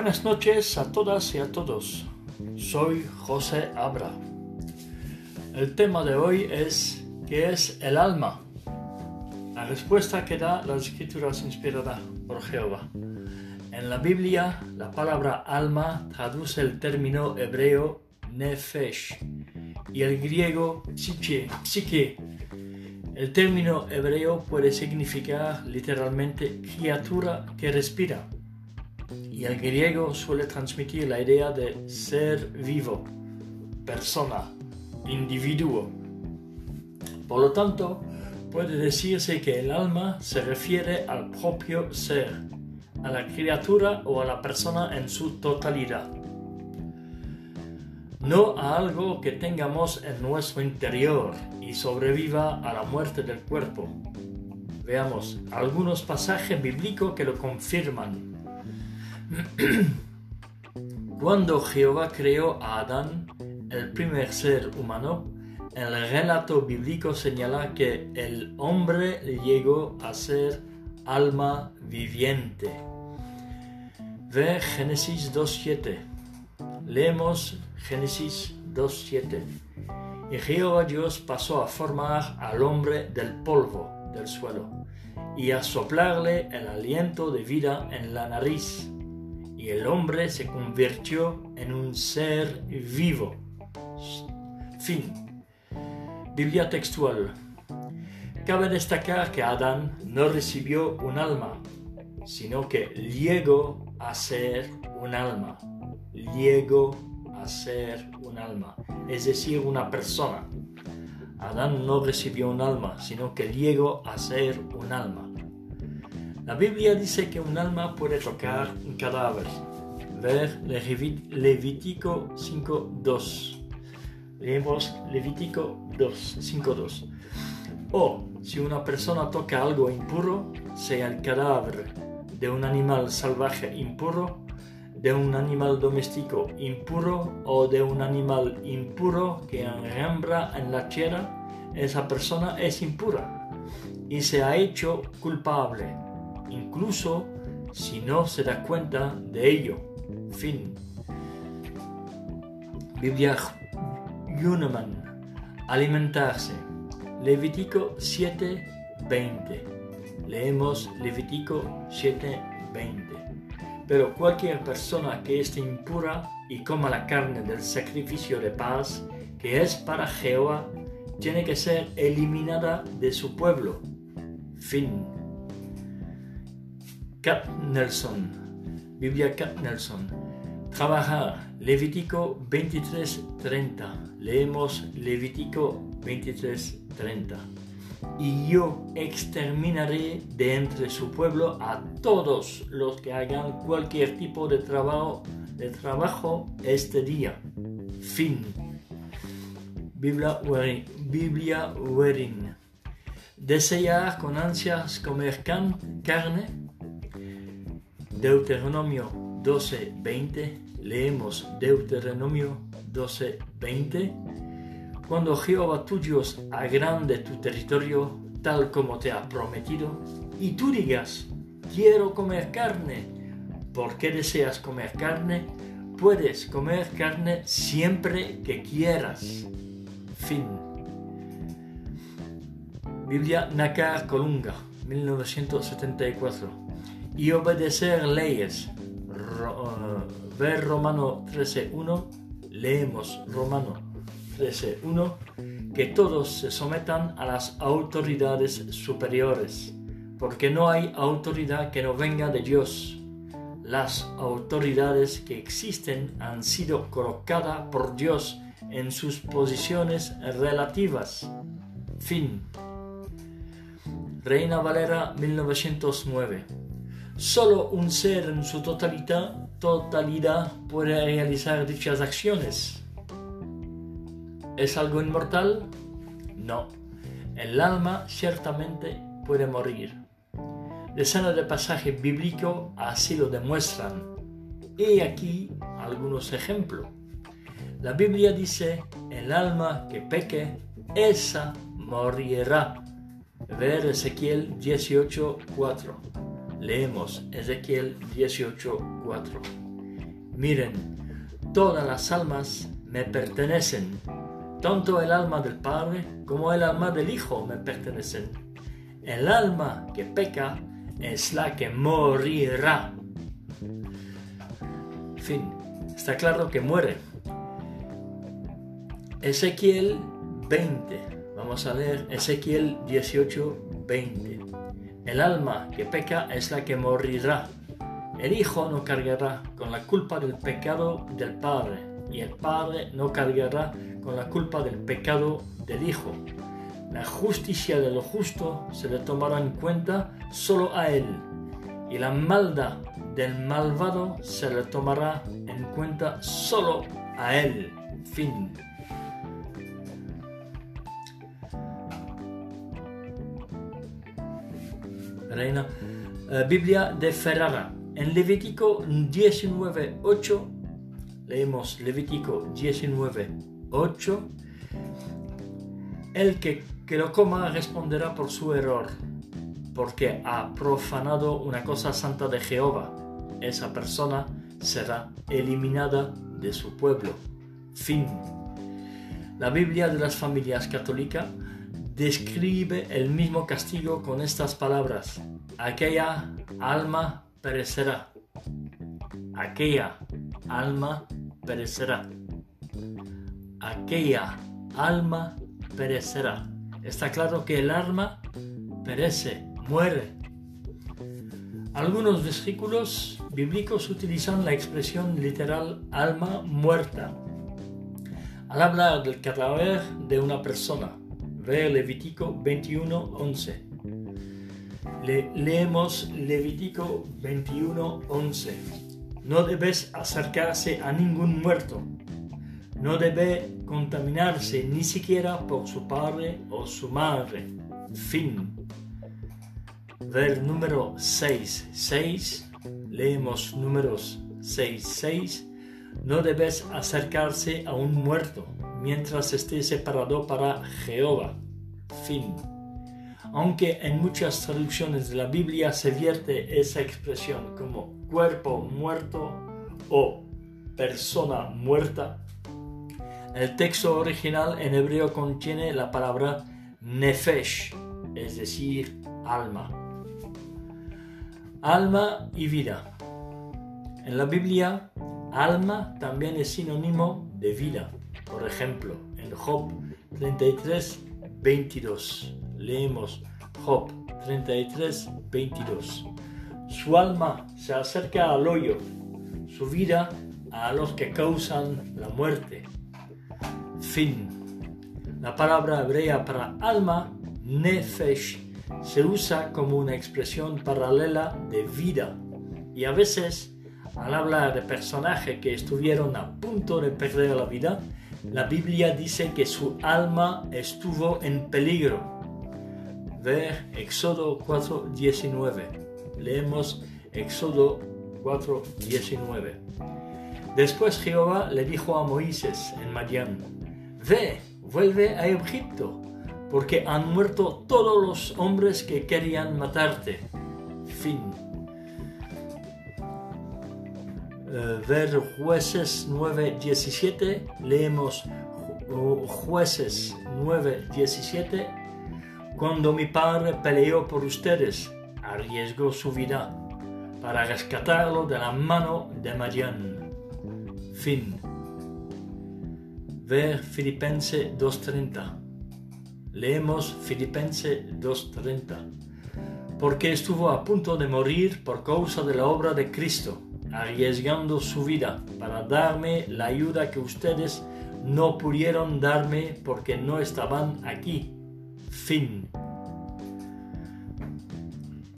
Buenas noches a todas y a todos. Soy José Abra. El tema de hoy es ¿qué es el alma? La respuesta que da las escrituras inspirada por Jehová. En la Biblia, la palabra alma traduce el término hebreo nefesh y el griego psique, psique. El término hebreo puede significar literalmente criatura que respira y el griego suele transmitir la idea de ser vivo, persona, individuo. Por lo tanto, puede decirse que el alma se refiere al propio ser, a la criatura o a la persona en su totalidad. No a algo que tengamos en nuestro interior y sobreviva a la muerte del cuerpo. Veamos algunos pasajes bíblicos que lo confirman. Cuando Jehová creó a Adán, el primer ser humano, el relato bíblico señala que el hombre llegó a ser alma viviente. Ve Génesis 2.7. Leemos Génesis 2.7. Y Jehová Dios pasó a formar al hombre del polvo del suelo y a soplarle el aliento de vida en la nariz. Y el hombre se convirtió en un ser vivo. Fin. Biblia textual. Cabe destacar que Adán no recibió un alma, sino que llegó a ser un alma. Llegó a ser un alma, es decir, una persona. Adán no recibió un alma, sino que llegó a ser un alma. La Biblia dice que un alma puede tocar un cadáver. Ver Levítico 5.2. Leemos Levítico 5.2. O si una persona toca algo impuro, sea el cadáver de un animal salvaje impuro, de un animal doméstico impuro o de un animal impuro que enrambra en la tierra, esa persona es impura y se ha hecho culpable, incluso si no se da cuenta de ello. Fin. Biblia Yuneman. Alimentarse. Levítico 7:20. Leemos Levítico 7:20 pero cualquier persona que esté impura y coma la carne del sacrificio de paz, que es para Jehová, tiene que ser eliminada de su pueblo. Fin. Cap Nelson. Biblia Cap Nelson. Trabajar. Levítico 23:30. Leemos Levítico 23:30 y yo exterminaré de entre su pueblo a todos los que hagan cualquier tipo de trabajo, de trabajo este día. Fin. Biblia Werin. Biblia Desear con ansias comer carne. Deuteronomio 12:20. Leemos Deuteronomio 12:20 cuando Jehová tu agrande tu territorio tal como te ha prometido, y tú digas, quiero comer carne, ¿por qué deseas comer carne? Puedes comer carne siempre que quieras. Fin. Biblia Nakar Colunga, 1974. Y obedecer leyes. Uh, ver Romano 13.1. Leemos Romano 13.1, que todos se sometan a las autoridades superiores, porque no hay autoridad que no venga de Dios. Las autoridades que existen han sido colocadas por Dios en sus posiciones relativas. Fin. Reina Valera 1909. Solo un ser en su totalidad, puede realizar dichas acciones. ¿Es algo inmortal? No. El alma ciertamente puede morir. Decenas de pasajes bíblicos así lo demuestran. Y aquí algunos ejemplos. La Biblia dice, el alma que peque, esa morirá. Ver Ezequiel 18.4. Leemos Ezequiel 18.4. Miren, todas las almas me pertenecen. Tanto el alma del Padre como el alma del Hijo me pertenecen. El alma que peca es la que morirá. Fin, está claro que muere. Ezequiel 20. Vamos a leer Ezequiel 18, 20. El alma que peca es la que morirá. El Hijo no cargará con la culpa del pecado del Padre, y el Padre no cargará con la culpa del pecado del Hijo. La justicia de lo justo se le tomará en cuenta solo a él, y la maldad del malvado se le tomará en cuenta solo a él. Fin. Eh, Biblia de Ferrara. En Levítico 19.8, leemos Levítico 19.8, el que, que lo coma responderá por su error, porque ha profanado una cosa santa de Jehová. Esa persona será eliminada de su pueblo. Fin. La Biblia de las familias católicas describe el mismo castigo con estas palabras. Aquella alma perecerá. Aquella alma perecerá. Aquella alma perecerá. Está claro que el alma perece, muere. Algunos versículos bíblicos utilizan la expresión literal alma muerta al hablar del cadáver de una persona. Levítico 21:11 leemos Levítico 21:11. No debes acercarse a ningún muerto. No debe contaminarse ni siquiera por su padre o su madre. Fin. Ver número 6. 6. Leemos números 6. 6. No debes acercarse a un muerto mientras esté separado para Jehová. Fin aunque en muchas traducciones de la Biblia se vierte esa expresión como cuerpo muerto o persona muerta, el texto original en hebreo contiene la palabra nefesh, es decir, alma. Alma y vida. En la Biblia, alma también es sinónimo de vida. Por ejemplo, en Job 33, 22 leemos Job 33, 22. Su alma se acerca al hoyo, su vida a los que causan la muerte. Fin. La palabra hebrea para alma, nefesh, se usa como una expresión paralela de vida y a veces, al hablar de personajes que estuvieron a punto de perder la vida, la Biblia dice que su alma estuvo en peligro ver Éxodo 4.19. Leemos Éxodo 4.19. Después Jehová le dijo a Moisés en Madián, Ve, vuelve a Egipto, porque han muerto todos los hombres que querían matarte. Fin. Ver jueces 9.17, leemos jueces 9.17 cuando mi padre peleó por ustedes, arriesgó su vida para rescatarlo de la mano de Madian. Fin. Ver Filipense 2.30. Leemos Filipense 2.30. Porque estuvo a punto de morir por causa de la obra de Cristo, arriesgando su vida para darme la ayuda que ustedes no pudieron darme porque no estaban aquí fin.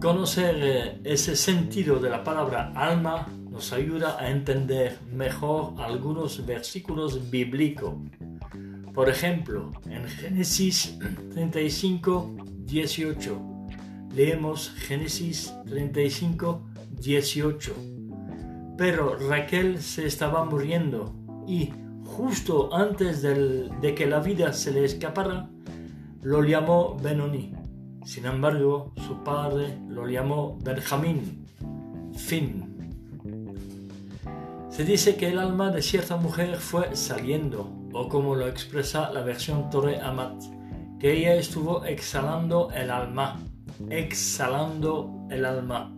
Conocer eh, ese sentido de la palabra alma nos ayuda a entender mejor algunos versículos bíblicos. Por ejemplo, en Génesis 35, 18, leemos Génesis 35, 18. Pero Raquel se estaba muriendo y justo antes de que la vida se le escapara, lo llamó Benoni. Sin embargo, su padre lo llamó Benjamín. Fin. Se dice que el alma de cierta mujer fue saliendo, o como lo expresa la versión Torre Amat, que ella estuvo exhalando el alma, exhalando el alma,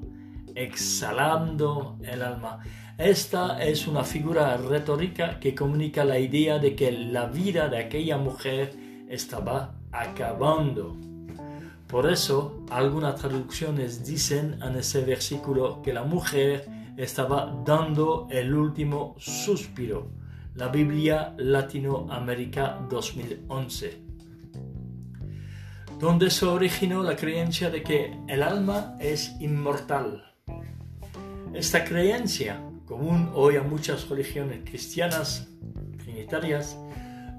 exhalando el alma. Esta es una figura retórica que comunica la idea de que la vida de aquella mujer estaba acabando. Por eso, algunas traducciones dicen en ese versículo que la mujer estaba dando el último suspiro. La Biblia Latinoamérica 2011. Donde se originó la creencia de que el alma es inmortal. Esta creencia, común hoy a muchas religiones cristianas trinitarias,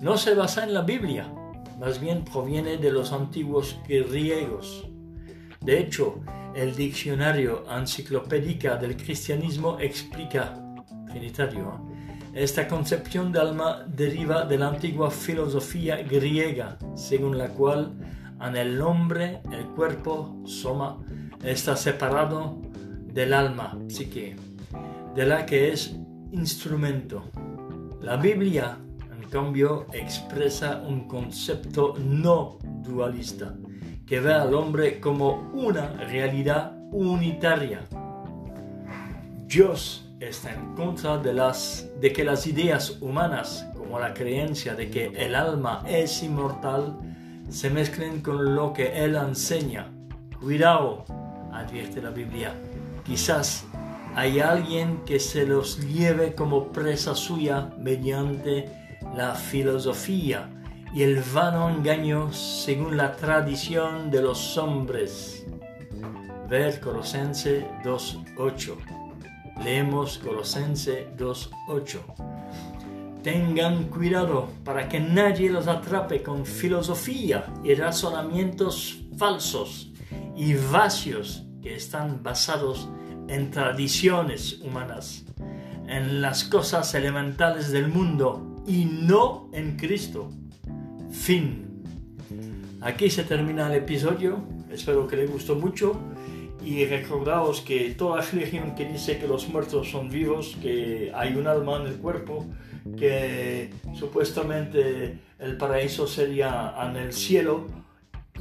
no se basa en la Biblia, más bien proviene de los antiguos griegos. De hecho, el diccionario enciclopédica del cristianismo explica, trinitario, esta concepción de alma deriva de la antigua filosofía griega, según la cual en el hombre el cuerpo, soma, está separado del alma, psique, de la que es instrumento. La Biblia cambio expresa un concepto no dualista, que ve al hombre como una realidad unitaria. Dios está en contra de, de que las ideas humanas, como la creencia de que el alma es inmortal, se mezclen con lo que Él enseña. Cuidado, advierte la Biblia. Quizás hay alguien que se los lleve como presa suya mediante la filosofía y el vano engaño según la tradición de los hombres. Ver Colosense 2.8. Leemos Colosense 2.8. Tengan cuidado para que nadie los atrape con filosofía y razonamientos falsos y vacíos que están basados en tradiciones humanas, en las cosas elementales del mundo y no en Cristo. Fin. Aquí se termina el episodio. Espero que les gustó mucho. Y recordaos que toda religión que dice que los muertos son vivos, que hay un alma en el cuerpo, que supuestamente el paraíso sería en el cielo,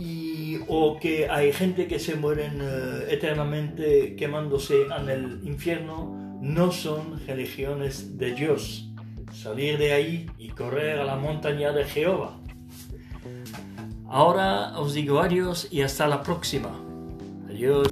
y, o que hay gente que se mueren eh, eternamente quemándose en el infierno, no son religiones de Dios salir de ahí y correr a la montaña de Jehová. Ahora os digo adiós y hasta la próxima. Adiós.